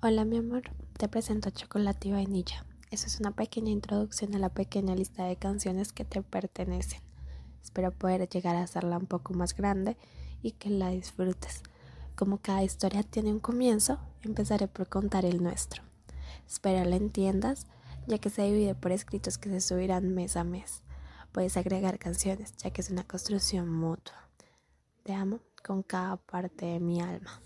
Hola mi amor, te presento Chocolate y Vainilla. Eso es una pequeña introducción a la pequeña lista de canciones que te pertenecen. Espero poder llegar a hacerla un poco más grande y que la disfrutes. Como cada historia tiene un comienzo, empezaré por contar el nuestro. Espero la entiendas, ya que se divide por escritos que se subirán mes a mes. Puedes agregar canciones, ya que es una construcción mutua. Te amo con cada parte de mi alma.